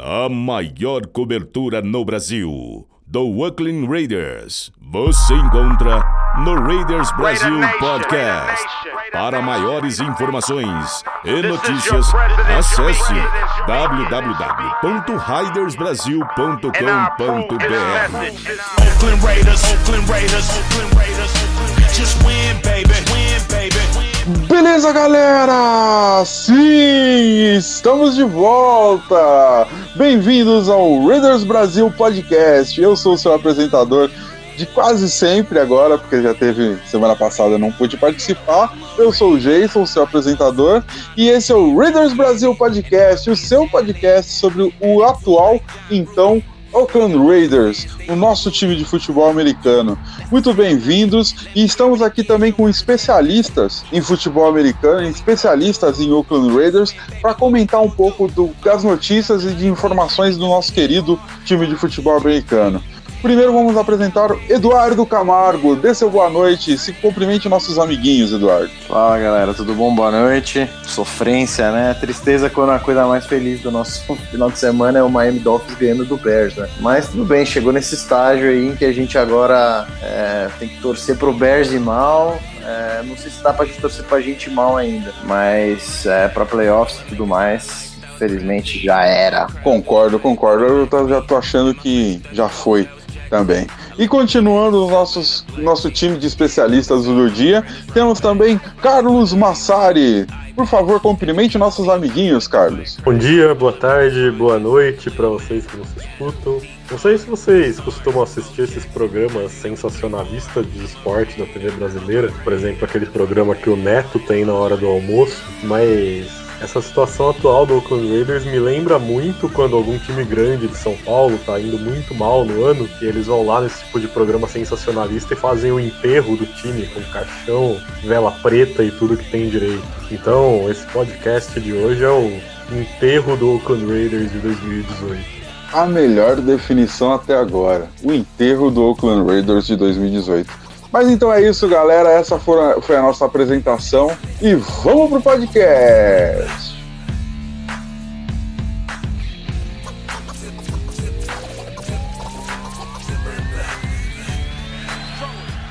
A maior cobertura no Brasil do Oakland Raiders. Você encontra no Raiders Brasil Podcast. Para maiores informações e notícias, acesse www.raidersbrasil.com.br. Oakland Raiders, Oakland Raiders, Oakland Raiders. Just win, baby, win, baby. Beleza, galera? Sim, estamos de volta! Bem-vindos ao Raiders Brasil Podcast. Eu sou o seu apresentador de quase sempre agora, porque já teve semana passada não pude participar. Eu sou o Jason, seu apresentador, e esse é o Raiders Brasil Podcast, o seu podcast sobre o atual, então, Oakland Raiders, o nosso time de futebol americano. Muito bem-vindos e estamos aqui também com especialistas em futebol americano, especialistas em Oakland Raiders, para comentar um pouco do, das notícias e de informações do nosso querido time de futebol americano. Primeiro vamos apresentar Eduardo Camargo. Dê seu boa noite. Se cumprimente nossos amiguinhos, Eduardo. Fala galera, tudo bom? Boa noite. Sofrência, né? Tristeza quando a coisa mais feliz do nosso final de semana é o Miami Dolphins ganhando do Bears, né? Mas tudo bem, chegou nesse estágio aí em que a gente agora é, tem que torcer pro Bears e mal. É, não sei se dá pra gente torcer pra gente mal ainda, mas é, pra playoffs e tudo mais, infelizmente já era. Concordo, concordo. Eu já tô achando que já foi também. E continuando nossos, nosso time de especialistas do dia, temos também Carlos Massari. Por favor, cumprimente nossos amiguinhos, Carlos. Bom dia, boa tarde, boa noite para vocês que nos escutam. Não sei se vocês costumam assistir esses programas sensacionalistas de esporte da TV brasileira, por exemplo, aquele programa que o Neto tem na hora do almoço, mas essa situação atual do Oakland Raiders me lembra muito quando algum time grande de São Paulo tá indo muito mal no ano e eles vão lá nesse tipo de programa sensacionalista e fazem o enterro do time com caixão, vela preta e tudo que tem direito. Então, esse podcast de hoje é o enterro do Oakland Raiders de 2018. A melhor definição até agora: o enterro do Oakland Raiders de 2018. Mas então é isso, galera. Essa foi a, nossa apresentação. E vamos pro podcast!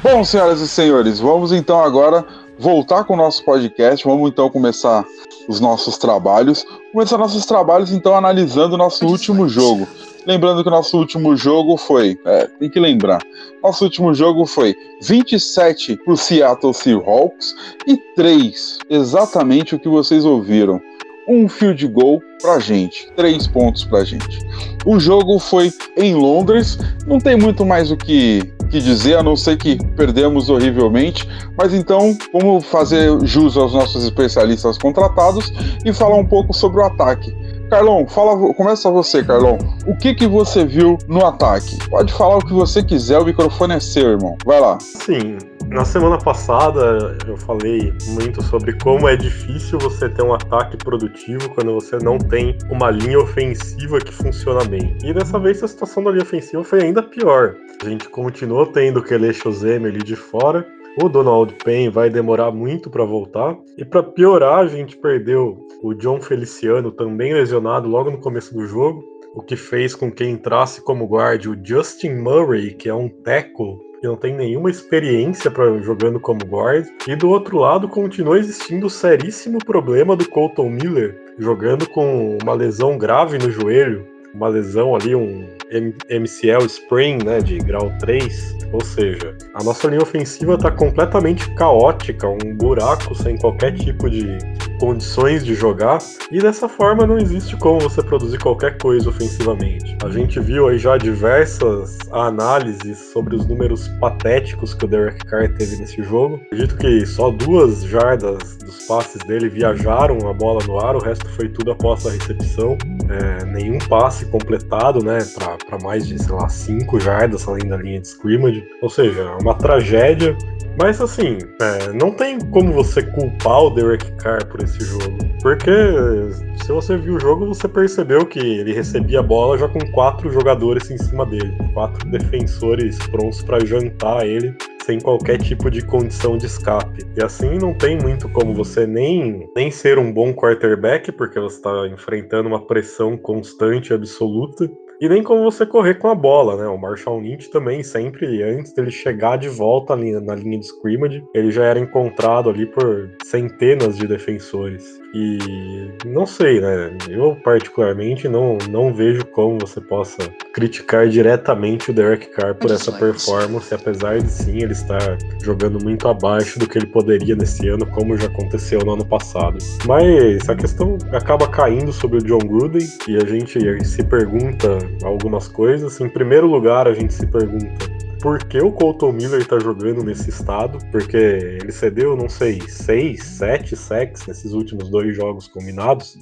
Bom, senhoras e senhores, vamos então agora voltar com o nosso podcast. Vamos então começar os nossos trabalhos. Começar nossos trabalhos então analisando o nosso último jogo. Lembrando que nosso último jogo foi. É, tem que lembrar. Nosso último jogo foi 27 para o Seattle Seahawks e 3. Exatamente o que vocês ouviram. Um field goal pra gente. Três pontos pra gente. O jogo foi em Londres. Não tem muito mais o que, que dizer, a não ser que perdemos horrivelmente. Mas então, vamos fazer jus aos nossos especialistas contratados e falar um pouco sobre o ataque. Carlão, fala, começa você, Carlão. O que que você viu no ataque? Pode falar o que você quiser, o microfone é seu, irmão. Vai lá. Sim, na semana passada eu falei muito sobre como é difícil você ter um ataque produtivo quando você não tem uma linha ofensiva que funciona bem. E dessa vez a situação da linha ofensiva foi ainda pior. A gente continuou tendo o Kele Shozeme ali de fora. O Donald Payne vai demorar muito para voltar. E para piorar, a gente perdeu o John Feliciano, também lesionado logo no começo do jogo. O que fez com que entrasse como guarda o Justin Murray, que é um tackle que não tem nenhuma experiência para jogando como guard. E do outro lado, continua existindo o seríssimo problema do Colton Miller, jogando com uma lesão grave no joelho, uma lesão ali, um MCL sprain, né, de grau 3. Ou seja, a nossa linha ofensiva está completamente caótica, um buraco sem qualquer tipo de condições de jogar, e dessa forma não existe como você produzir qualquer coisa ofensivamente. A gente viu aí já diversas análises sobre os números patéticos que o Derek Carr teve nesse jogo. Acredito que só duas jardas dos passes dele viajaram a bola no ar, o resto foi tudo após a recepção. É, nenhum passe completado, né, para mais de, sei lá, cinco jardas além da linha de scrimmage. Ou seja, é uma tragédia. Mas assim, é, não tem como você culpar o Derek Carr por esse jogo. Porque se você viu o jogo, você percebeu que ele recebia a bola já com quatro jogadores em cima dele. Quatro defensores prontos para jantar ele sem qualquer tipo de condição de escape. E assim não tem muito como você nem, nem ser um bom quarterback, porque você está enfrentando uma pressão constante absoluta. E nem como você correr com a bola, né? O Marshall Lynch também, sempre antes dele chegar de volta na linha de scrimmage, ele já era encontrado ali por centenas de defensores. E não sei, né? Eu particularmente não, não vejo como você possa criticar diretamente o Derek Carr por essa performance, apesar de sim ele estar jogando muito abaixo do que ele poderia nesse ano, como já aconteceu no ano passado. Mas a questão acaba caindo sobre o John Gruden e a gente se pergunta algumas coisas. Em primeiro lugar, a gente se pergunta por que o Colton Miller tá jogando nesse estado, porque ele cedeu, não sei, seis, sete sacks nesses últimos dois jogos combinados.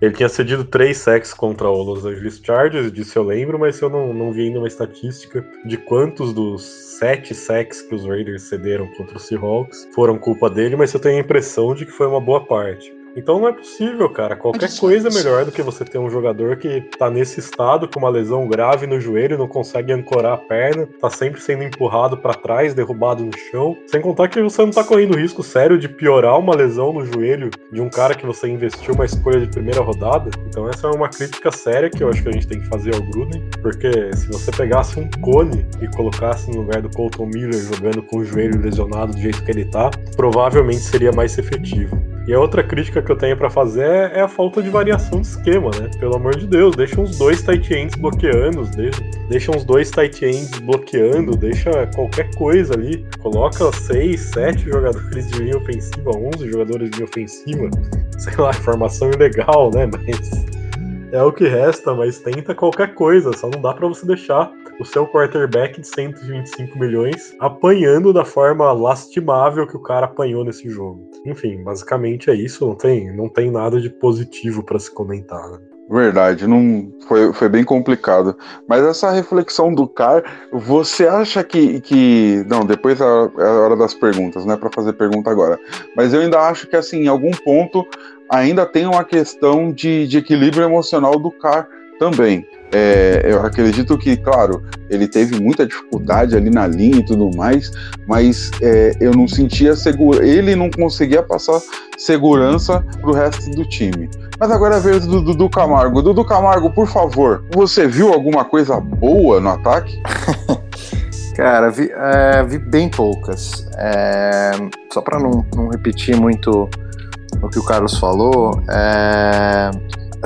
Ele tinha cedido três sacks contra o Los Angeles Chargers, disso eu lembro, mas eu não, não vi ainda uma estatística de quantos dos sete sacks que os Raiders cederam contra os Seahawks foram culpa dele, mas eu tenho a impressão de que foi uma boa parte. Então não é possível, cara. Qualquer coisa é melhor do que você ter um jogador que tá nesse estado com uma lesão grave no joelho, não consegue ancorar a perna, tá sempre sendo empurrado para trás, derrubado no chão. Sem contar que você não tá correndo risco sério de piorar uma lesão no joelho de um cara que você investiu uma escolha de primeira rodada. Então essa é uma crítica séria que eu acho que a gente tem que fazer ao Gruden, porque se você pegasse um cone e colocasse no lugar do Colton Miller jogando com o joelho lesionado do jeito que ele tá, provavelmente seria mais efetivo. E a outra crítica que eu tenho para fazer é, é a falta de variação de esquema, né? Pelo amor de Deus, deixa uns dois tight ends bloqueando, deixa, deixa uns dois tight ends bloqueando, deixa qualquer coisa ali. Coloca seis, sete jogadores de linha ofensiva, onze jogadores de linha ofensiva. Sei lá, formação ilegal, né? Mas é o que resta, mas tenta qualquer coisa, só não dá para você deixar o seu quarterback de 125 milhões apanhando da forma lastimável que o cara apanhou nesse jogo. Enfim, basicamente é isso, não tem, não tem nada de positivo para se comentar. Né? Verdade, não foi, foi bem complicado. Mas essa reflexão do Car, você acha que, que não? Depois é a é hora das perguntas, não é para fazer pergunta agora. Mas eu ainda acho que assim, em algum ponto ainda tem uma questão de, de equilíbrio emocional do Car também. É, eu acredito que, claro, ele teve muita dificuldade ali na linha e tudo mais, mas é, eu não sentia seguro. Ele não conseguia passar segurança pro resto do time. Mas agora é a vez do Dudu Camargo. Dudu Camargo, por favor, você viu alguma coisa boa no ataque? Cara, vi, é, vi, bem poucas. É, só para não, não, repetir muito que o Carlos falou, é,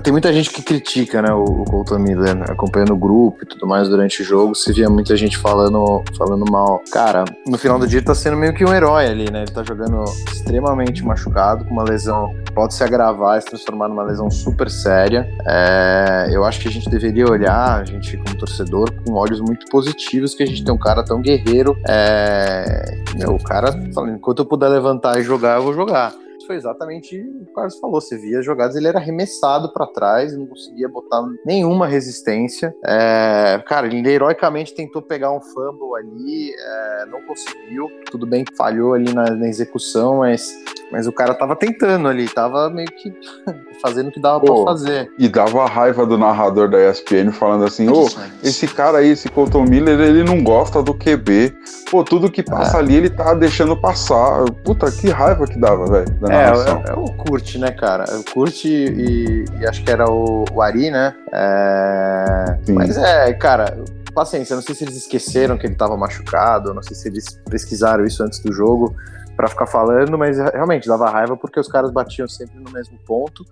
tem muita gente que critica, né, o, o Colton Miller, né, acompanhando o grupo e tudo mais durante o jogo. Você via muita gente falando, falando mal. Cara, no final do dia ele tá sendo meio que um herói ali, né? Ele tá jogando extremamente machucado, com uma lesão pode se agravar e se transformar numa lesão super séria. É, eu acho que a gente deveria olhar, a gente como torcedor, com olhos muito positivos, que a gente tem um cara tão guerreiro. É, o cara falando, enquanto eu puder levantar e jogar, eu vou jogar foi exatamente o que o Carlos falou. Você via as jogadas, ele era arremessado para trás, não conseguia botar nenhuma resistência. É, cara, ele heroicamente tentou pegar um fumble ali, é, não conseguiu. Tudo bem que falhou ali na, na, execução, mas, mas o cara tava tentando ali, tava meio que fazendo o que dava Pô, pra fazer. E dava a raiva do narrador da ESPN falando assim: ô, oh, esse cara aí, esse Colton Miller, ele não gosta do QB. Pô, tudo que passa é. ali ele tá deixando passar. Puta, que raiva que dava, velho. É, é, é, o Kurt, né, cara? O Kurt e, e acho que era o, o Ari, né? É, mas é, cara, paciência. Não sei se eles esqueceram que ele tava machucado, não sei se eles pesquisaram isso antes do jogo para ficar falando, mas realmente dava raiva porque os caras batiam sempre no mesmo ponto.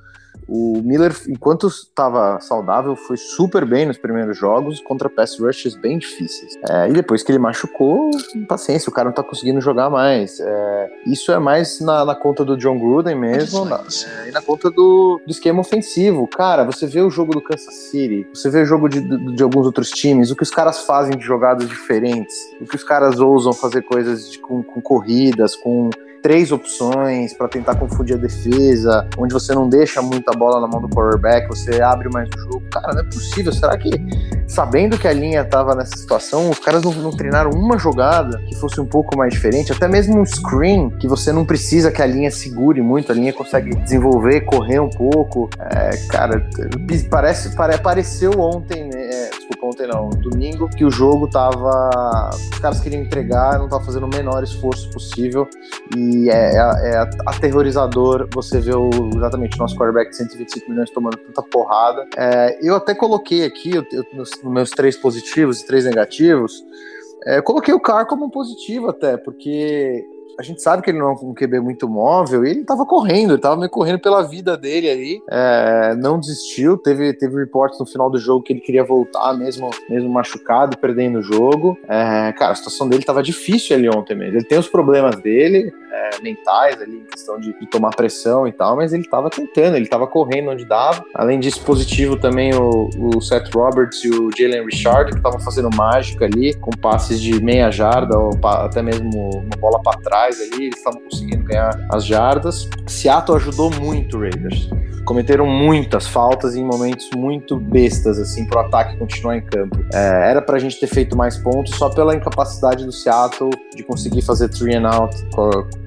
O Miller, enquanto estava saudável, foi super bem nos primeiros jogos contra pass rushes bem difíceis. É, e depois que ele machucou, paciência, o cara não tá conseguindo jogar mais. É, isso é mais na, na, conta do John Gruden mesmo na, é, e na conta do, do, esquema ofensivo. Cara, você vê o jogo do Kansas City, você vê o jogo de, de, de, alguns outros times, o que os caras fazem de jogadas diferentes, o que os caras ousam fazer coisas de, com, com corridas, com três opções para tentar confundir a defesa, onde você não deixa muita bola na mão do quarterback, você abre mais o jogo. Cara, não é possível. Será que, sabendo que a linha estava nessa situação, os caras não, não, treinaram uma jogada que fosse um pouco mais diferente? Até mesmo um screen, que você não precisa que a linha segure muito, a linha consegue desenvolver, correr um pouco. É, cara, parece, pare, pareceu ontem, né? É, desculpa, ontem não, domingo, que o jogo tava. Os caras queriam entregar, não tava fazendo o menor esforço possível. E é, é, é aterrorizador você ver o, exatamente o nosso quarterback de 125 milhões tomando tanta porrada. É, eu até coloquei aqui, eu, eu, nos, meus três positivos e três negativos, é, coloquei o Carr como um positivo até, porque a gente sabe que ele não é um QB muito móvel e ele tava correndo, ele tava meio correndo pela vida dele ali, é, não desistiu, teve, teve reportes no final do jogo que ele queria voltar mesmo, mesmo machucado, perdendo o jogo. É, cara, a situação dele tava difícil ali ontem mesmo. Ele tem os problemas dele, é, mentais ali, em questão de, de, tomar pressão e tal, mas ele tava tentando, ele tava correndo onde dava. Além disso, positivo também o, o Seth Roberts e o Jalen Richard, que estavam fazendo mágica ali, com passes de meia jarda ou até mesmo uma bola para trás ali, eles estavam conseguindo ganhar as jardas. Seattle ajudou muito o Raiders. Cometeram muitas faltas em momentos muito bestas, assim, para o ataque continuar em campo. É, era para a gente ter feito mais pontos só pela incapacidade do Seattle de conseguir fazer three and out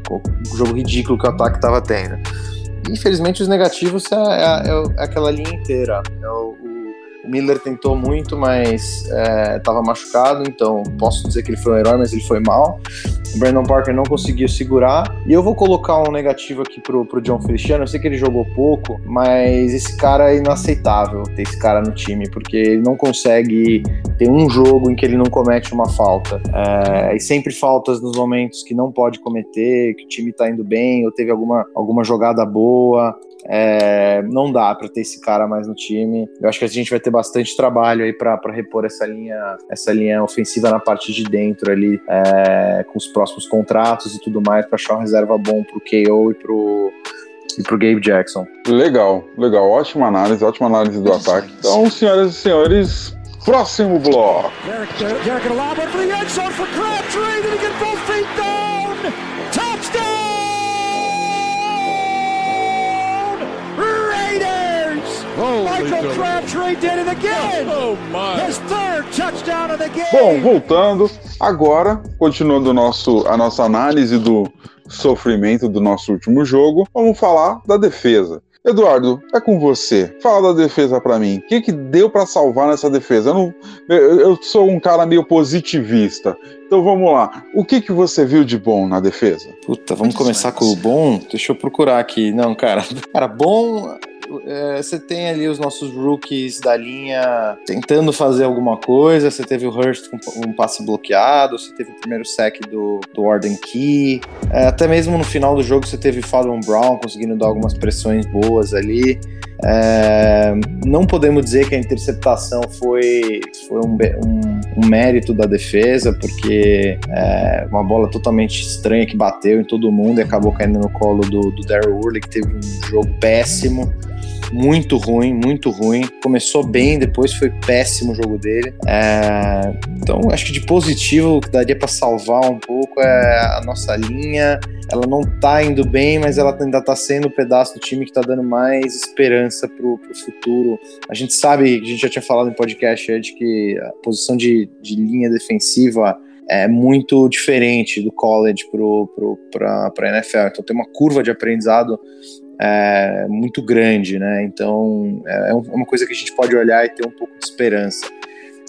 o jogo ridículo que o ataque estava tendo. Infelizmente, os negativos é, é, é, aquela linha inteira. É o, Miller tentou muito, mas estava é, machucado, então posso dizer que ele foi um herói, mas ele foi mal. O Brandon Parker não conseguiu segurar. E eu vou colocar um negativo aqui pro, pro John Feliciano. Eu sei que ele jogou pouco, mas esse cara é inaceitável ter esse cara no time, porque ele não consegue ter um jogo em que ele não comete uma falta. É, e sempre faltas nos momentos que não pode cometer, que o time tá indo bem, ou teve alguma, alguma jogada boa. É, não dá para ter esse cara mais no time. Eu acho que a gente vai ter bastante trabalho aí para repor essa linha, essa linha ofensiva na parte de dentro ali, é, com os próximos contratos e tudo mais, para achar uma reserva bom pro KO e pro e pro Gabe Jackson. Legal, legal, ótima análise, ótima análise do ataque. Então, senhoras e senhores, próximo bloco. Derek, Derek, Derek Michael Crabtree did it again. Oh, my. His third touchdown of the game. Bom, voltando agora, continuando nosso, a nossa análise do sofrimento do nosso último jogo, vamos falar da defesa. Eduardo, é com você. Fala da defesa para mim. O que, que deu para salvar nessa defesa? Eu, não, eu, eu, sou um cara meio positivista. Então vamos lá. O que, que você viu de bom na defesa? Puta, vamos começar com o bom? Deixa eu procurar aqui. Não, cara. Cara, bom é, você tem ali os nossos rookies da linha tentando fazer alguma coisa. Você teve o Hurst com um passe bloqueado, você teve o primeiro sec do, do Warden Key. É, até mesmo no final do jogo você teve Fallon Brown conseguindo dar algumas pressões boas ali. É, não podemos dizer que a interceptação foi, foi um, um, um mérito da defesa, porque é uma bola totalmente estranha que bateu em todo mundo e acabou caindo no colo do, do Daryl que teve um jogo péssimo muito ruim, muito ruim. Começou bem, depois foi péssimo o jogo dele. É, então, acho que de positivo, o que daria para salvar um pouco é a nossa linha. Ela não tá indo bem, mas ela ainda tá sendo um pedaço do time que tá dando mais esperança pro, pro futuro. A gente sabe, a gente já tinha falado em podcast antes, que a posição de, de linha defensiva é muito diferente do college para a NFL. Então tem uma curva de aprendizado é, muito grande, né? Então é, é uma coisa que a gente pode olhar e ter um pouco de esperança.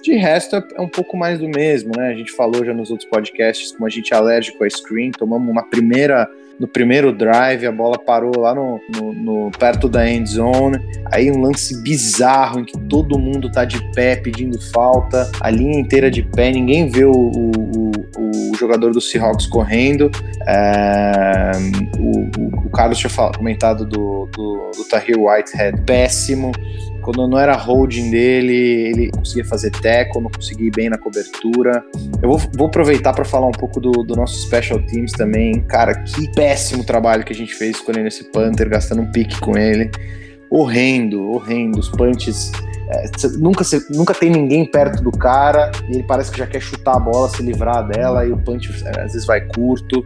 De resto, é, é um pouco mais do mesmo, né? A gente falou já nos outros podcasts como a gente é alérgico a screen, tomamos uma primeira no primeiro drive, a bola parou lá no, no, no, perto da end zone. Aí um lance bizarro em que todo mundo tá de pé pedindo falta, a linha inteira de pé, ninguém vê o, o, o, o jogador do Seahawks correndo. É, o, Carlos tinha comentado do, do, do Tahir Whitehead, péssimo. Quando não era holding dele, ele conseguia fazer tackle, não conseguia ir bem na cobertura. Eu vou, vou aproveitar para falar um pouco do, do, nosso Special Teams também. Cara, que péssimo trabalho que a gente fez escolhendo esse Panther, gastando um pique com ele. Horrendo, horrendo. Os punches é, nunca, nunca tem ninguém perto do cara e ele parece que já quer chutar a bola, se livrar dela e o punch é, às vezes vai curto.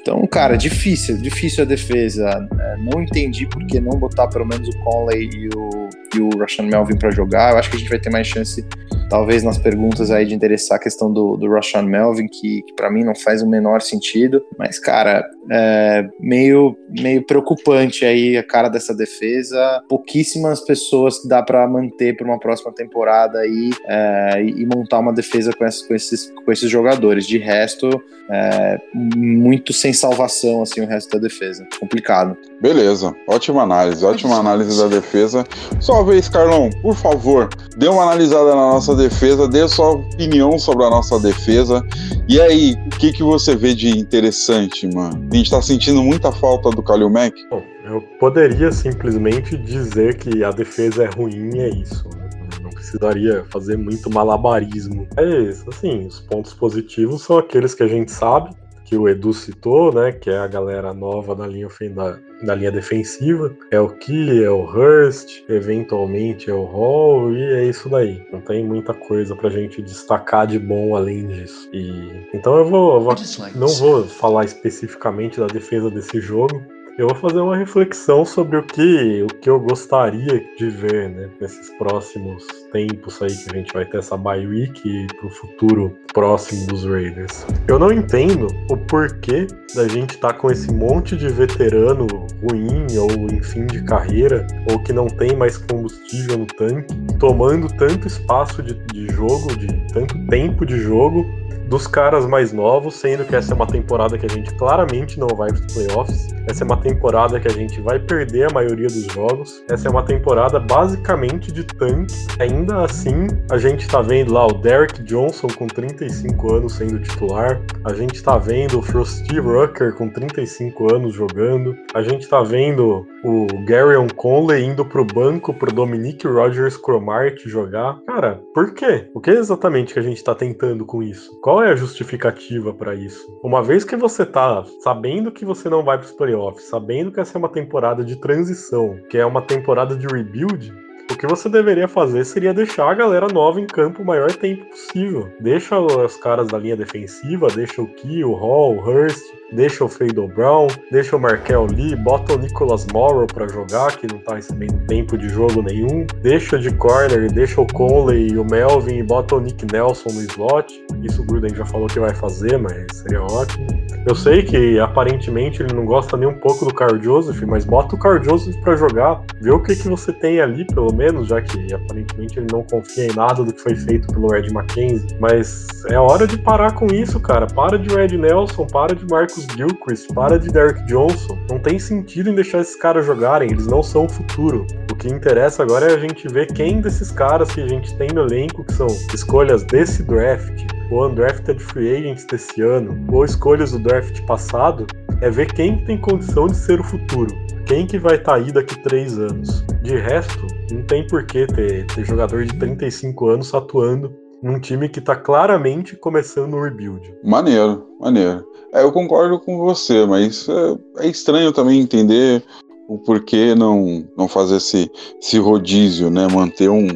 Então, cara, difícil, difícil a defesa. É, não entendi por que não botar pelo menos o Conley e o, e o Russian Melvin para jogar. Eu acho que a gente vai ter mais chance talvez nas perguntas aí de interessar a questão do, do Rashawn Melvin, que, que para mim não faz o menor sentido, mas cara, é meio, meio preocupante aí a cara dessa defesa, pouquíssimas pessoas que dá para manter para uma próxima temporada aí é, e montar uma defesa com, esses, com, esses, com esses jogadores, de resto é, muito sem salvação assim o resto da defesa, complicado. Beleza, ótima análise, ótima análise da defesa. Só vez, Carlão, por favor, dê uma analisada na nossa defesa, dê sua opinião sobre a nossa defesa. E aí, o que, que você vê de interessante, mano? A gente tá sentindo muita falta do Kalil Mack? Bom, eu poderia simplesmente dizer que a defesa é ruim é isso. Né? Não precisaria fazer muito malabarismo. É isso, assim, os pontos positivos são aqueles que a gente sabe, que o Edu citou, né, que é a galera nova da linha, da, da linha defensiva. É o Key, é o Hurst, eventualmente é o Hall, e é isso daí. Não tem muita coisa pra gente destacar de bom além disso. E então eu vou, eu vou não vou falar especificamente da defesa desse jogo, eu vou fazer uma reflexão sobre o que, o que eu gostaria de ver, né, nesses próximos tempos aí que a gente vai ter essa bye week pro futuro próximo dos Raiders. Eu não entendo o porquê da gente tá com esse monte de veterano ruim ou em fim de carreira ou que não tem mais combustível no tanque, tomando tanto espaço de, de jogo, de tanto tempo de jogo dos caras mais novos, sendo que essa é uma temporada que a gente claramente não vai para os playoffs. Essa é uma temporada que a gente vai perder a maioria dos jogos. Essa é uma temporada basicamente de tanque. Ainda assim, a gente tá vendo lá o Derek Johnson com 35 anos sendo titular. A gente tá vendo o Frosty Rucker com 35 anos jogando. A gente tá vendo o Garyon Conley indo pro banco pro Dominique Rogers Cromart jogar. Cara, por quê? O que exatamente que a gente tá tentando com isso? Qual qual é a justificativa para isso? Uma vez que você tá sabendo que você não vai para os playoffs, sabendo que essa é uma temporada de transição, que é uma temporada de rebuild, o que você deveria fazer seria deixar a galera nova em campo o maior tempo possível. Deixa os caras da linha defensiva, deixa o Key, o Hall, o Hurst, deixa o Fado Brown, deixa o Markel Lee, bota o Nicholas Morrow para jogar, que não tá recebendo tempo de jogo nenhum, deixa de corner, deixa o Conley e o Melvin e bota o Nick Nelson no slot. Isso o Gruden já falou que vai fazer, mas seria ótimo. Eu sei que aparentemente ele não gosta nem um pouco do Carl Joseph, mas bota o Carl Joseph para jogar, vê o que, que você tem ali, pelo menos, já que aparentemente ele não confia em nada do que foi feito pelo Ed McKenzie. Mas é hora de parar com isso, cara. Para de Red Nelson, para de Marcos Gilchrist, para de Derek Johnson. Não tem sentido em deixar esses caras jogarem, eles não são o futuro. Que interessa agora é a gente ver quem desses caras que a gente tem no elenco, que são escolhas desse draft, ou undrafted free agents desse ano, ou escolhas do draft passado, é ver quem tem condição de ser o futuro. Quem que vai estar tá aí daqui três anos? De resto, não tem por que ter, ter jogador de 35 anos atuando num time que tá claramente começando o rebuild. Maneiro, maneiro. É, eu concordo com você, mas é, é, estranho também entender o porquê não, não fazer esse, esse rodízio, né? Manter um.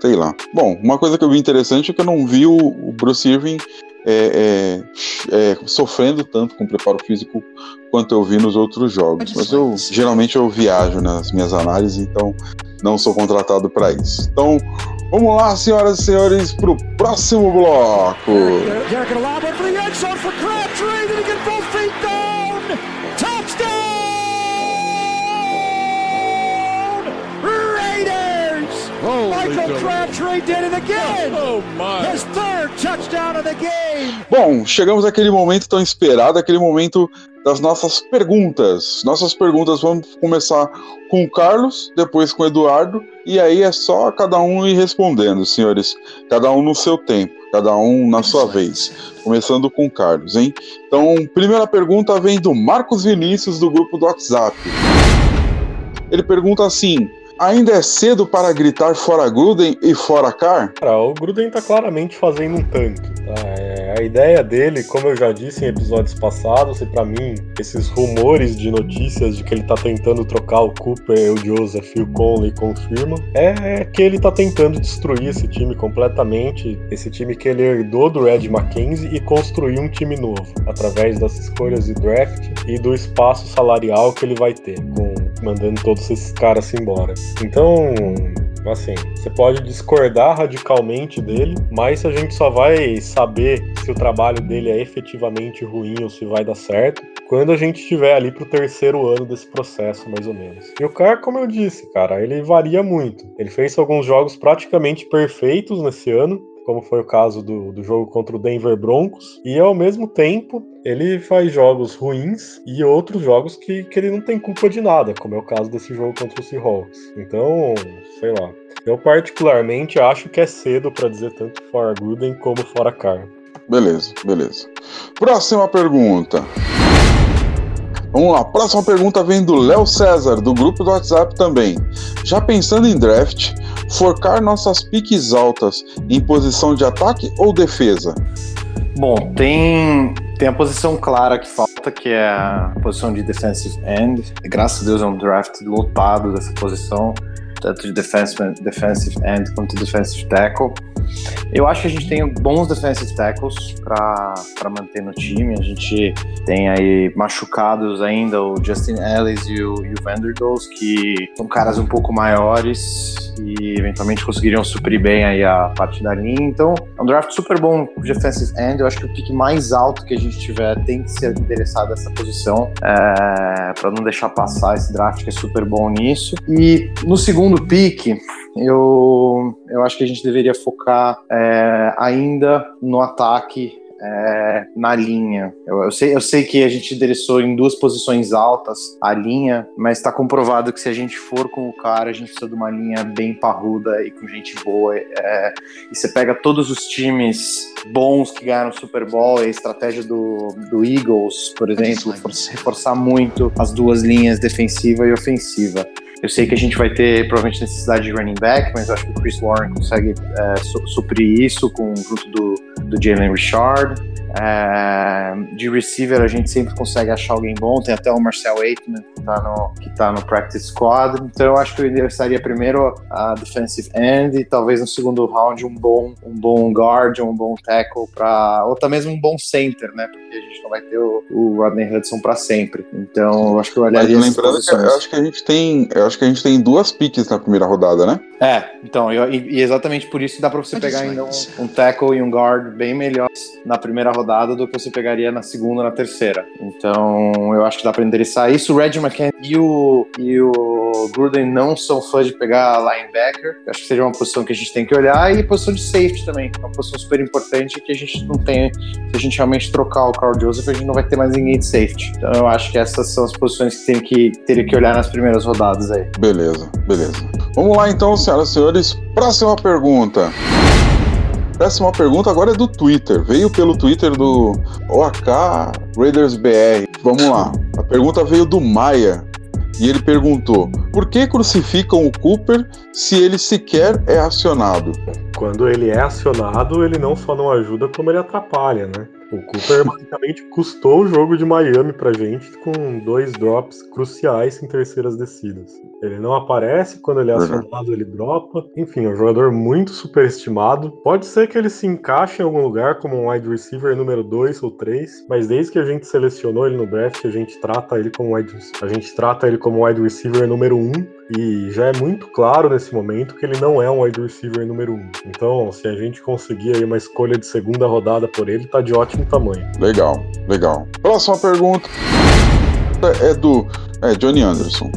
Sei lá. Bom, uma coisa que eu vi interessante é que eu não vi o, o Bruce Irving é, é, é, sofrendo tanto com o preparo físico quanto eu vi nos outros jogos. Mas eu geralmente eu viajo nas minhas análises, então não sou contratado para isso. Então, vamos lá, senhoras e senhores, para o próximo bloco. Bom, chegamos àquele momento tão esperado, aquele momento das nossas perguntas. Nossas perguntas vamos começar com o Carlos, depois com o Eduardo, e aí é só cada um ir respondendo, senhores. Cada um no seu tempo, cada um na sua vez. Começando com o Carlos, hein? Então, primeira pergunta vem do Marcos Vinícius, do grupo do WhatsApp. Ele pergunta assim: Ainda é cedo para gritar fora Gruden e fora Carr? Cara, o Gruden tá claramente fazendo um tanque. Tá? É, a ideia dele, como eu já disse em episódios passados, e para mim, esses rumores de notícias de que ele tá tentando trocar o Cooper, o Joseph e o Conley confirmam, é que ele tá tentando destruir esse time completamente, esse time que ele herdou do Red Mackenzie e construir um time novo, através das escolhas de draft e do espaço salarial que ele vai ter, com mandando todos esses caras embora. Então, Assim, você pode discordar radicalmente dele, mas a gente só vai saber se o trabalho dele é efetivamente ruim ou se vai dar certo quando a gente estiver ali pro terceiro ano desse processo, mais ou menos. E o cara, como eu disse, cara, ele varia muito. Ele fez alguns jogos praticamente perfeitos nesse ano, como foi o caso do, do jogo contra o Denver Broncos, e ao mesmo tempo ele faz jogos ruins e outros jogos que, que ele não tem culpa de nada, como é o caso desse jogo contra o Seahawks. Então, sei lá. Eu particularmente acho que é cedo para dizer tanto fora Gruden como fora Carr. Beleza, beleza. Próxima pergunta. Vamos lá, próxima pergunta vem do Léo César, do grupo do WhatsApp também. Já pensando em draft, focar nossas piques altas em posição de ataque ou defesa? Bom, tem, tem a posição clara que falta, que é a posição de defensive end. Graças a Deus é um draft lotado dessa posição, tanto de defensive, defensive end quanto defensive tackle. Eu acho que a gente tem bons defensive tackles para manter no time. A gente tem aí machucados ainda o Justin Ellis e o, o Vanderdoes, que são caras um pouco maiores e eventualmente conseguiriam suprir bem aí a parte da linha. Então, é um draft super bom de defensive end. Eu acho que o pique mais alto que a gente tiver tem que ser interessado nessa posição é, para não deixar passar esse draft que é super bom nisso. E no segundo pique, eu, eu acho que a gente deveria focar é, ainda no ataque é, na linha. Eu, eu, sei, eu sei que a gente endereçou em duas posições altas a linha, mas está comprovado que se a gente for com o cara, a gente precisa de uma linha bem parruda e com gente boa. É, e você pega todos os times bons que ganharam o Super Bowl, a estratégia do, do Eagles, por exemplo, reforçar muito as duas linhas defensiva e ofensiva. Eu sei que a gente vai ter provavelmente necessidade de running back, mas acho que o Chris Warren consegue é, suprir isso com junto do, do Jalen Richard. É, de receiver a gente sempre consegue achar alguém bom, tem até o Marcel Aitman que está no, que tá no practice squad. Então eu acho que eu estaria primeiro a defensive end e talvez no segundo round um bom, um bom guard, um bom tackle para ou até mesmo um bom center, né? Porque a gente não vai ter o, o Rodney Hudson para sempre. Então eu acho que eu olharia. Mas lembrando que eu acho que a gente tem, eu acho que a gente tem duas piques na primeira rodada, né? É, então eu, e, e exatamente por isso dá para você pegar ainda um, um tackle e um guard bem melhores na primeira rodada do que você pegaria na segunda na terceira. Então, eu acho que dá para endereçar isso. O Red E o, e o Gruden não são fãs de pegar linebacker. Acho que seria uma posição que a gente tem que olhar. E posição de safety também, uma posição super importante que a gente não tem. Se a gente realmente trocar o Carl Joseph, a gente não vai ter mais ninguém de safety. Então, eu acho que essas são as posições que tem que ter que olhar nas primeiras rodadas aí. Beleza, beleza. Vamos lá então, senhoras e senhores. Próxima pergunta. Próxima pergunta agora é do Twitter. Veio pelo Twitter do OAK Raiders BR. Vamos lá. A pergunta veio do Maia. E ele perguntou: por que crucificam o Cooper se ele sequer é acionado? Quando ele é acionado, ele não só não ajuda, como ele atrapalha, né? O Cooper basicamente custou o jogo de Miami pra gente com dois drops cruciais em terceiras descidas. Ele não aparece, quando ele é acionado, ele dropa. Enfim, é um jogador muito superestimado. Pode ser que ele se encaixe em algum lugar como um wide receiver número 2 ou 3, mas desde que a gente selecionou ele no draft, a gente trata ele como wide, a gente trata ele como wide receiver número 1 um, e já é muito claro nesse momento que ele não é um wide receiver número 1. Um. Então, se a gente conseguir aí uma escolha de segunda rodada por ele, tá de ótimo tamanho. Legal, legal. Próxima pergunta é do é, Johnny Anderson.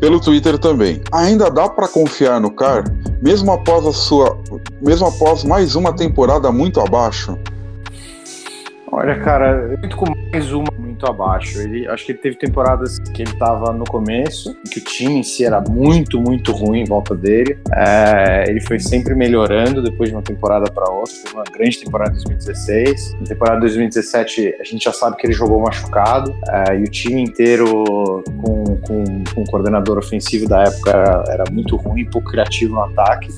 Pelo Twitter também. Ainda dá para confiar no Car, mesmo após a sua, mesmo após mais uma temporada muito abaixo? Olha, cara, muito com mais uma muito abaixo. Ele, acho que ele teve temporadas que ele estava no começo, que o time em si era muito, muito ruim em volta dele. É, ele foi sempre melhorando depois de uma temporada para outra. Teve uma grande temporada em 2016. Na temporada de 2017, a gente já sabe que ele jogou machucado é, e o time inteiro com, com, com o coordenador ofensivo da época era, era muito ruim, pouco criativo no ataque.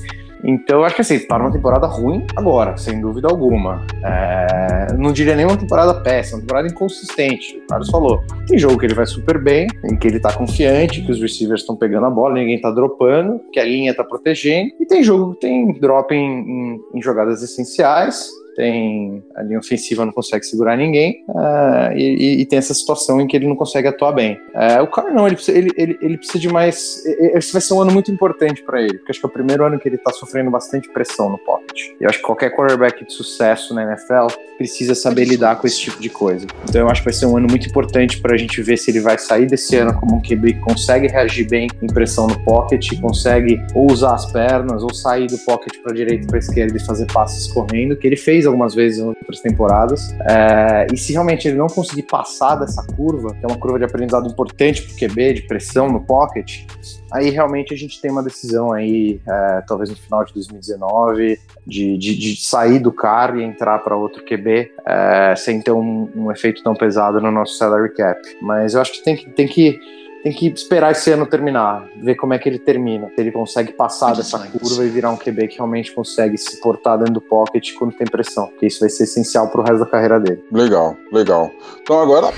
Então, acho que assim, tá numa temporada ruim agora, sem dúvida alguma. É, não diria nem uma temporada péssima, uma temporada inconsistente. O Carlos falou. Tem jogo que ele vai super bem, em que ele tá confiante, que os receivers estão pegando a bola, ninguém tá dropando, que a linha tá protegendo. E tem jogo que tem drop em, em, em jogadas essenciais tem a linha ofensiva não consegue segurar ninguém uh, e, e, tem essa situação em que ele não consegue atuar bem. Uh, o Carr não, ele precisa, ele, ele, ele precisa de mais. Esse vai ser um ano muito importante para ele, porque acho que é o primeiro ano que ele tá sofrendo bastante pressão no pocket. E eu acho que qualquer quarterback de sucesso na NFL precisa saber lidar com esse tipo de coisa. Então eu acho que vai ser um ano muito importante para a gente ver se ele vai sair desse ano como um QB consegue reagir bem em pressão no pocket, consegue ou usar as pernas ou sair do pocket para direita para esquerda e fazer passes correndo, que ele fez algumas vezes em outras temporadas. É, e se realmente ele não conseguir passar dessa curva, que é uma curva de aprendizado importante para o QB, de pressão no pocket, aí realmente a gente tem uma decisão aí, é, talvez no final de 2019, de, de, de sair do carro e entrar para outro QB é, sem ter um, um, efeito tão pesado no nosso salary cap. Mas eu acho que tem que, tem que tem que esperar esse ano terminar, ver como é que ele termina, se ele consegue passar dessa curva e virar um QB que realmente consegue se portar dentro do pocket quando tem pressão, porque isso vai ser essencial para o resto da carreira dele. Legal, legal. Então agora,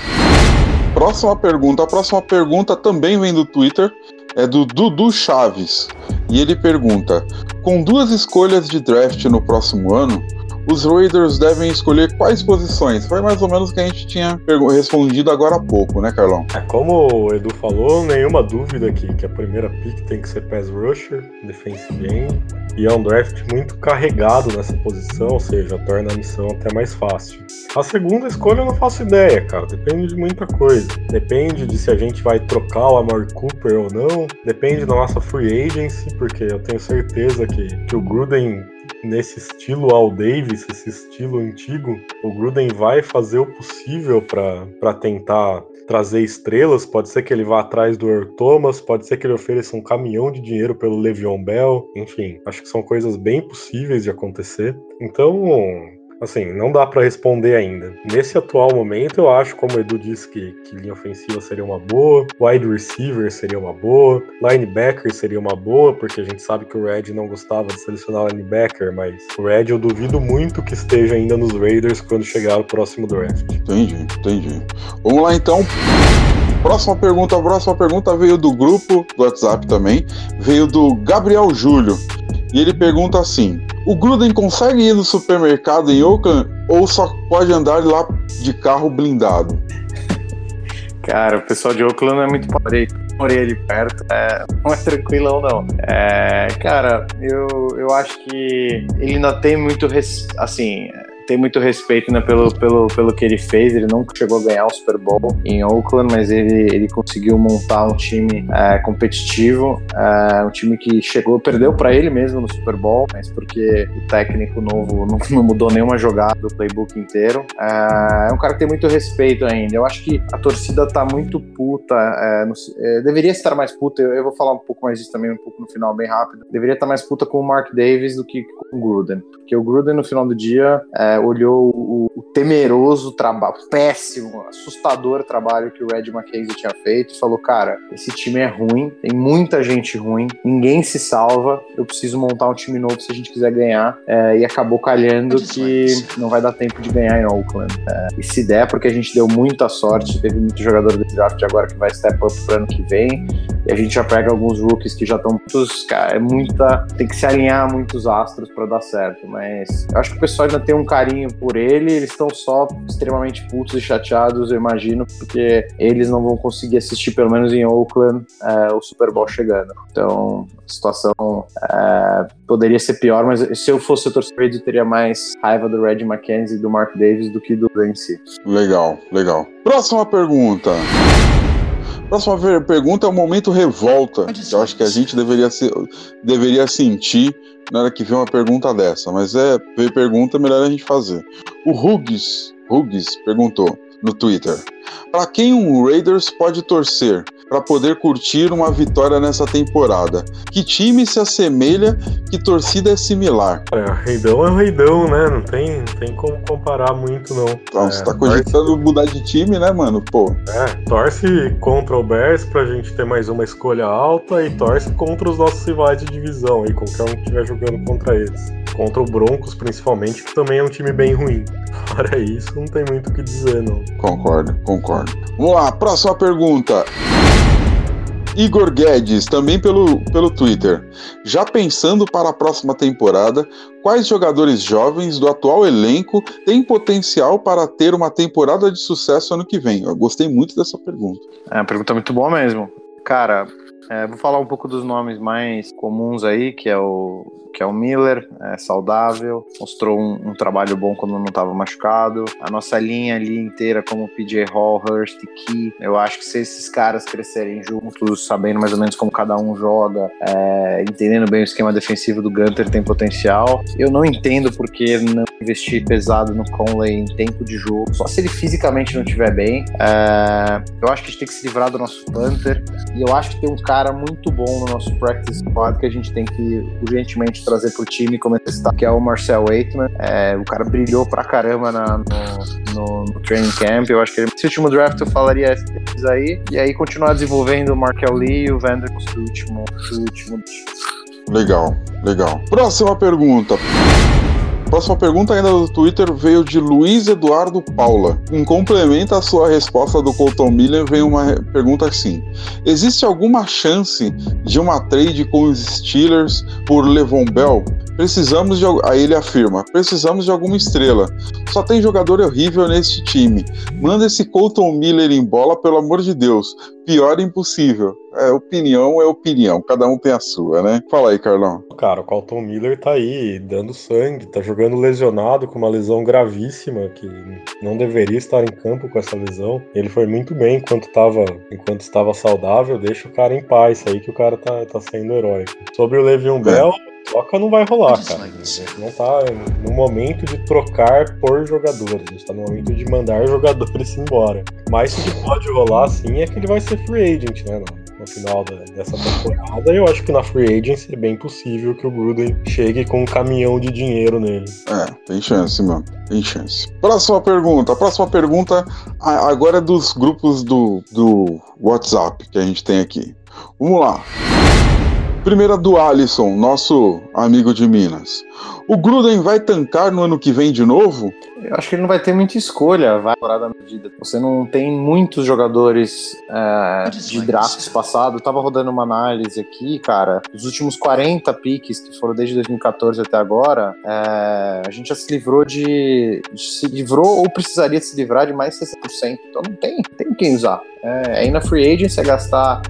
próxima pergunta. A próxima pergunta também vem do Twitter é do Dudu Chaves. E ele pergunta: com duas escolhas de draft no próximo ano, os Raiders devem escolher quais posições? Foi mais ou menos o que a gente tinha respondido agora há pouco, né, Carlão? É, como o Edu falou, nenhuma dúvida aqui que a primeira pick tem que ser pass rusher, defensive end, e é um draft muito carregado nessa posição, ou seja, torna a missão até mais fácil. A segunda escolha eu não faço ideia, cara, depende de muita coisa. Depende de se a gente vai trocar o Amor Cooper ou não, depende da nossa free agency, porque eu tenho certeza que, que o Gruden nesse estilo Al Davis, esse estilo antigo, o Gruden vai fazer o possível para tentar trazer estrelas. Pode ser que ele vá atrás do Earl Thomas, pode ser que ele ofereça um caminhão de dinheiro pelo Le'Veon Bell. Enfim, acho que são coisas bem possíveis de acontecer. Então, Assim, não dá para responder ainda. Nesse atual momento, eu acho, como o Edu disse, que, que linha ofensiva seria uma boa, wide receiver seria uma boa, linebacker seria uma boa, porque a gente sabe que o Red não gostava de selecionar linebacker, mas o Red eu duvido muito que esteja ainda nos Raiders quando chegar o próximo draft. Entendi, entendi. Vamos lá então. Próxima pergunta, a próxima pergunta veio do grupo do WhatsApp também, veio do Gabriel Júlio. E ele pergunta assim: o Gruden consegue ir no supermercado em Oakland ou só pode andar lá de carro blindado? Cara, o pessoal de Oakland é muito parei, morei ali perto, é, não é tranquilão não. É, cara, eu, eu acho que ele ainda tem muito, assim, tem muito respeito né, pelo, pelo, pelo que ele fez. Ele não chegou a ganhar o Super Bowl em Oakland, mas ele, ele conseguiu montar um time é, competitivo, é, um time que chegou, perdeu para ele mesmo no Super Bowl, mas porque o técnico novo não, não mudou nenhuma jogada do playbook inteiro. É, é, um cara que tem muito respeito ainda. Eu acho que a torcida tá muito puta, no, deveria estar mais puta. Eu, eu, vou falar um pouco mais disso também, um pouco no final, bem rápido. Deveria estar mais puta com o Mark Davis do que com o Gruden, porque o Gruden no final do dia é, olhou o, o temeroso trabalho, péssimo, assustador trabalho que o Red McKenzie tinha feito e falou: cara, esse time é ruim, tem muita gente ruim, ninguém se salva, eu preciso montar um time novo se a gente quiser ganhar. É, e acabou calhando que não vai dar tempo de ganhar em Oakland. É, e se der, porque a gente deu muita sorte, teve muito jogador do draft agora que vai step up pro ano que vem, e a gente já pega alguns rookies que já estão cara, é muita, tem que se alinhar muitos astros para dar certo, mas eu acho que o pessoal ainda tem um carinho por ele, eles estão só extremamente putos e chateados, eu imagino, porque eles não vão conseguir assistir, pelo menos em Oakland, é, o Super Bowl chegando. Então, a situação é, poderia ser pior, mas se eu fosse o torcedor, eu teria mais raiva do Red McKenzie e do Mark Davis do que do si. Legal, legal. Próxima pergunta. Próxima pergunta é o momento revolta. Que eu acho que a gente deveria, ser, deveria sentir na hora que vê uma pergunta dessa. Mas é, ver pergunta, melhor a gente fazer. O Hughes, Hughes perguntou no Twitter: Para quem um Raiders pode torcer para poder curtir uma vitória nessa temporada? Que time se assemelha? Que torcida é similar? É, Reidão é o Reidão, né? Não tem, não tem como comparar muito, não. Então, é, você tá cogitando torce... mudar de time, né, mano? Pô. É, torce contra o Bears pra gente ter mais uma escolha alta e torce contra os nossos rivais de divisão aí, qualquer um que estiver jogando contra eles. Contra o Broncos, principalmente, que também é um time bem ruim. Fora isso, não tem muito o que dizer, não. Concordo, concordo. Vamos lá, próxima pergunta. Igor Guedes, também pelo, pelo Twitter. Já pensando para a próxima temporada, quais jogadores jovens do atual elenco têm potencial para ter uma temporada de sucesso ano que vem? Eu gostei muito dessa pergunta. É uma pergunta muito boa mesmo. Cara, é, vou falar um pouco dos nomes mais comuns aí, que é o que é o Miller, é saudável, mostrou um, um, trabalho bom quando não estava machucado. A nossa linha ali inteira, como PJ Hall, Hurst e Key, eu acho que se esses caras crescerem juntos, sabendo mais ou menos como cada um joga, é, entendendo bem o esquema defensivo do Gunter, tem potencial. Eu não entendo por que não investir pesado no Conley em tempo de jogo, só se ele fisicamente não estiver bem. É, eu acho que a gente tem que se livrar do nosso Panther e eu acho que tem um cara muito bom no nosso practice squad que a gente tem que urgentemente trazer pro time como está, que é o Marcel Waitman. É, o cara brilhou pra caramba na, no, no, no, training camp. Eu acho que ele, esse último draft eu falaria esses aí. E aí continuar desenvolvendo o Markel Lee e o Vanders do último, último. Legal, legal. Próxima pergunta. Próxima pergunta ainda do Twitter veio de Luiz Eduardo Paula. Em complemento à sua resposta do Colton Miller, vem uma pergunta assim: Existe alguma chance de uma trade com os Steelers por Levon Bell? Precisamos de. Aí ele afirma: precisamos de alguma estrela. Só tem jogador horrível nesse time. Manda esse Colton Miller em bola, pelo amor de Deus. Pior impossível. É, opinião é opinião, cada um tem a sua, né? Fala aí, Carlão. Cara, o Colton Miller tá aí dando sangue, tá jogando lesionado com uma lesão gravíssima que não deveria estar em campo com essa lesão. Ele foi muito bem enquanto, tava, enquanto estava saudável, deixa o cara em paz aí que o cara tá, tá sendo heróico. Sobre o Le'Veon é. Bell, troca não vai rolar, cara. A gente não tá no momento de trocar por jogadores, a gente tá no momento de mandar jogadores embora. Mas o que pode rolar, sim, é que ele vai ser free agent, né? No, no final da, dessa temporada. Eu acho que na free agency é bem possível que o Gruden chegue com um caminhão de dinheiro nele. É, tem chance, mano. Tem chance. Próxima pergunta. próxima pergunta agora é dos grupos do, do WhatsApp que a gente tem aqui. Vamos lá. Primeira do Alisson, nosso amigo de Minas. O Gruden vai tancar no ano que vem de novo? Eu acho que ele não vai ter muita escolha, vai da medida. Você não tem muitos jogadores é, de drafts passado. Eu tava rodando uma análise aqui, cara. Os últimos 40 piques, que foram desde 2014 até agora, é, a gente já se livrou de. Se livrou ou precisaria se livrar de mais 60%. Então não tem, tem quem usar. É, aí na free agency é gastar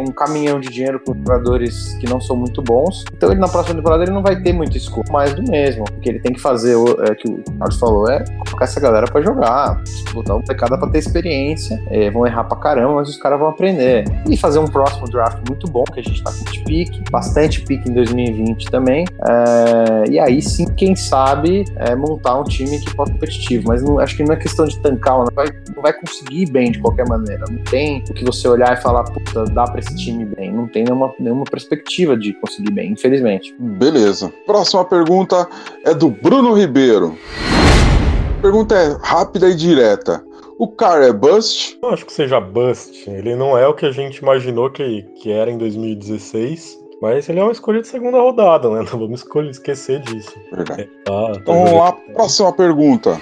um caminhão de dinheiro com jogadores que não são muito bons. Então ele na próxima temporada ele não vai ter muito escopo mais do mesmo. O que ele tem que fazer, é, que o Carlos falou, é colocar essa galera para jogar, botar um pecado para ter experiência. É, vão errar pra caramba, mas os caras vão aprender. E fazer um próximo draft muito bom, que a gente tá com de pique, bastante pique em 2020 também. É, e aí sim, quem sabe, é, montar um time que pode competitivo. Mas não, acho que não é questão de tancar, não vai, não vai conseguir bem de qualquer maneira não tem o que você olhar e falar, puta, dá pra esse time bem. Não tem nenhuma, nenhuma perspectiva de conseguir bem, infelizmente. Beleza. Próxima pergunta é do Bruno Ribeiro. A pergunta é rápida e direta. O cara é bust? Não acho que seja bust. Ele não é o que a gente imaginou que, que era em 2016. Mas ele é uma escolha de segunda rodada, né? Não vamos esquecer disso. Verdade. É, tá, tá então vamos lá, próxima pergunta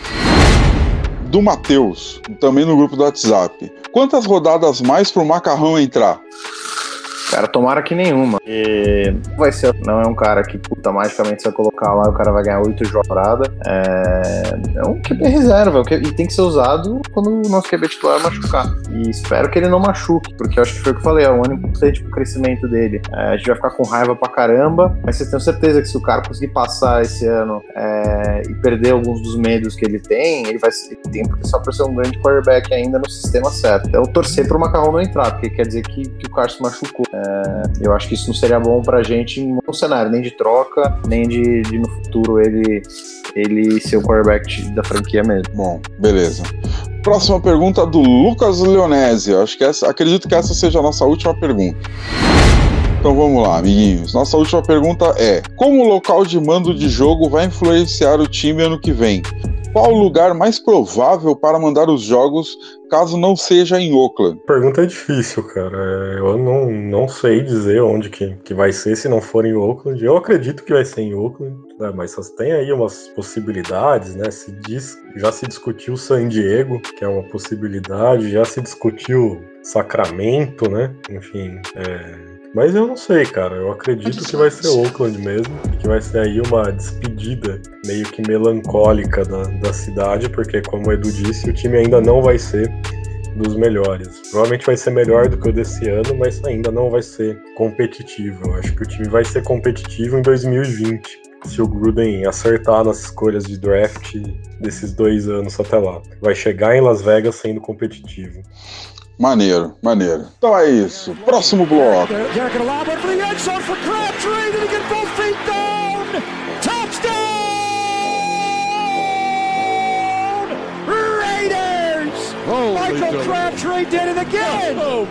do Matheus, também no grupo do WhatsApp. Quantas rodadas mais pro Macarrão entrar? Cara, tomara que nenhuma. E vai ser, não é um cara que, puta, magicamente você vai colocar lá, o cara vai ganhar oito jogadas. É, é um QB reserva, e tem que ser usado quando o nosso QB titular machucar. E espero que ele não machuque, porque eu acho que foi o que eu falei, é um ano importante pro crescimento dele. É, a gente vai ficar com raiva pra caramba, mas vocês têm certeza que se o cara conseguir passar esse ano é, e perder alguns dos medos que ele tem, ele vai ele tem só pra ser um grande quarterback ainda no sistema certo. Então torcer pro Macarrão não entrar, porque quer dizer que, que o Carson machucou. É, eu acho que isso não seria bom pra gente em nenhum cenário, nem de troca, nem de, de no futuro ele, ele ser o quarterback da franquia mesmo. Bom, beleza. Próxima pergunta do Lucas Leonese. Acho que essa, acredito que essa seja a nossa última pergunta. Então vamos lá, amiguinhos. Nossa última pergunta é: como o local de mando de jogo vai influenciar o time ano que vem? Qual o lugar mais provável para mandar os jogos caso não seja em Oakland? Pergunta difícil, cara. É, eu não, não sei dizer onde que, que vai ser se não for em Oakland. Eu acredito que vai ser em Oakland, né? mas tem aí umas possibilidades, né? Se diz, já se discutiu San Diego, que é uma possibilidade, já se discutiu Sacramento, né? Enfim, é, mas eu não sei, cara. Eu acredito que vai ser Oakland mesmo. Que vai ser aí uma despedida meio que melancólica da, da cidade, porque, como o Edu disse, o time ainda não vai ser dos melhores. Provavelmente vai ser melhor do que o desse ano, mas ainda não vai ser competitivo. Eu acho que o time vai ser competitivo em 2020. Se o Gruden acertar nas escolhas de draft desses dois anos até lá. Vai chegar em Las Vegas sendo competitivo. Maneiro, maneiro. Então é isso. Próximo bloco. Michael Crabtree did it again. Oh,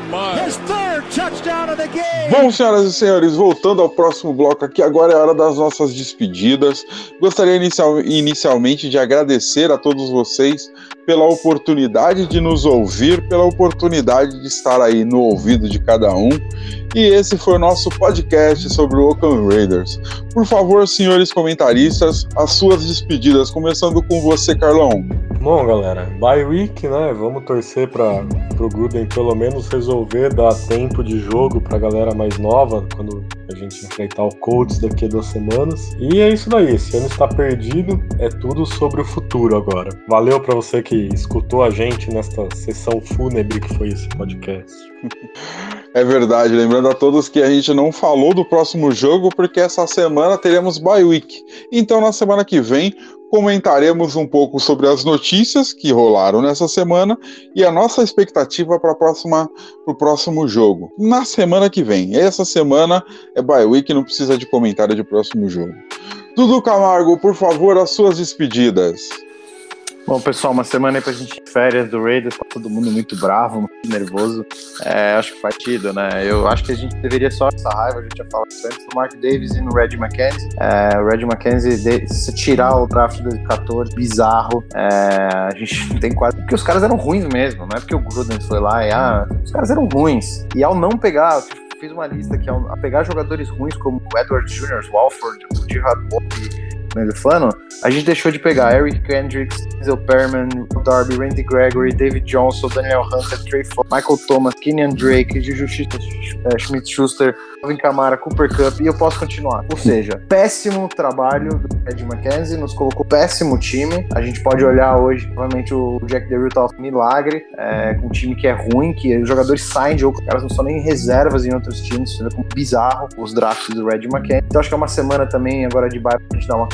His third touchdown of the game. Bom, senhoras e senhores, voltando ao próximo bloco aqui, agora é hora das nossas despedidas. Gostaria inicial, inicialmente de agradecer a todos vocês pela oportunidade de nos ouvir, pela oportunidade de estar aí no ouvido de cada um. E esse foi o nosso podcast sobre o Oakland Raiders. Por favor, senhores comentaristas, as suas despedidas, começando com você, Carlão. Bom, galera, bye week, né? Vamos torcer para o Gruden pelo menos resolver dar tempo de jogo para a galera mais nova quando a gente enfrentar o Colts daqui a duas semanas. E é isso daí, esse ano está perdido, é tudo sobre o futuro agora. Valeu para você que escutou a gente nesta sessão fúnebre que foi esse podcast. É verdade, lembrando a todos que a gente não falou do próximo jogo porque essa semana teremos bye week. Então na semana que vem comentaremos um pouco sobre as notícias que rolaram nessa semana e a nossa expectativa para o próximo jogo. Na semana que vem. Essa semana é bye week, não precisa de comentário de próximo jogo. Dudu Camargo, por favor, as suas despedidas. Bom, pessoal, uma semana aí pra gente férias do Raiders, tá todo mundo muito bravo, muito nervoso. É, acho que faz sentido, né? Eu acho que a gente deveria só essa raiva, a gente já falou antes, do Mark Davis e no Red McKenzie. É, o Red McKenzie, se tirar o draft de 2014, bizarro. É, a gente tem quase. Porque os caras eram ruins mesmo, não é porque o Gruden foi lá e ah, os caras eram ruins. E ao não pegar, fiz uma lista que ao pegar jogadores ruins como o Edward Jr., o Walford, o Gerard Pope Melifano, a gente deixou de pegar Eric Kendricks, Hazel Perman, Darby, Randy Gregory, David Johnson, Daniel Hunter, Trey Fox, Michael Thomas, Kenyan Drake, Juju Schmidt-Schuster, Alvin Kamara, Cooper Cup, e eu posso continuar. Ou seja, péssimo trabalho do Ed McKenzie, nos colocou péssimo time. A gente pode olhar hoje, provavelmente o Jack DeRue tá milagre, é, com um time que é ruim, que os jogadores saem de jogo, caras não são nem reservas em outros times, vê como bizarro os drafts do Red McKenzie. Então acho que é uma semana também agora de bairro pra gente dar uma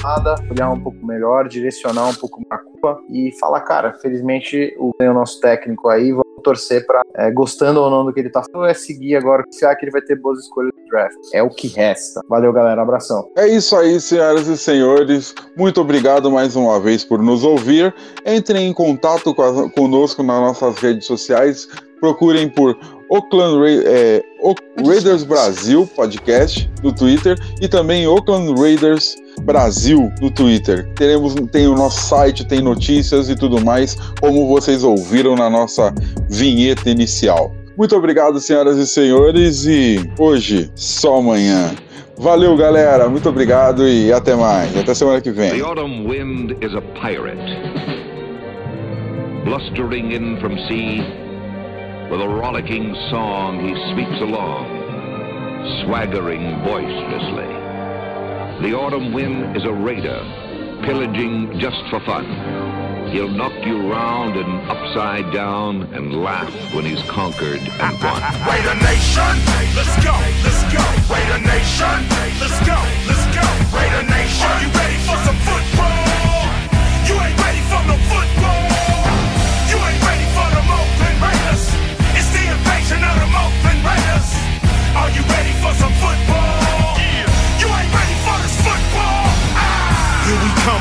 olhar um pouco melhor, direcionar um pouco a culpa e falar, cara, felizmente o, o nosso técnico aí, vamos torcer para é, gostando ou não do que ele tá falando, é seguir agora, confiar que ele vai ter boas escolhas no draft. É o que resta. Valeu, galera. Abração. É isso aí, senhoras e senhores. Muito obrigado mais uma vez por nos ouvir. Entrem em contato conosco nas nossas redes sociais. Procurem por Oakland é, Raiders Brasil podcast no Twitter e também Oakland Raiders Brasil no Twitter. Teremos, tem o nosso site, tem notícias e tudo mais, como vocês ouviram na nossa vinheta inicial. Muito obrigado, senhoras e senhores, e hoje, só amanhã. Valeu, galera. Muito obrigado e até mais. Até semana que vem. The autumn wind is a pirate. Blustering in from sea, with a rollicking song he sweeps along, swaggering boisterously. The autumn wind is a raider, pillaging just for fun. He'll knock you round and upside down and laugh when he's conquered and won. Raider Nation, let's go, let's go. Raider Nation, let's go, let's go. Raider Nation, are you ready for some football? You ain't ready for no football. You ain't ready for the Oakland Raiders. It's the invasion of the Oakland Raiders. Are you ready for some football?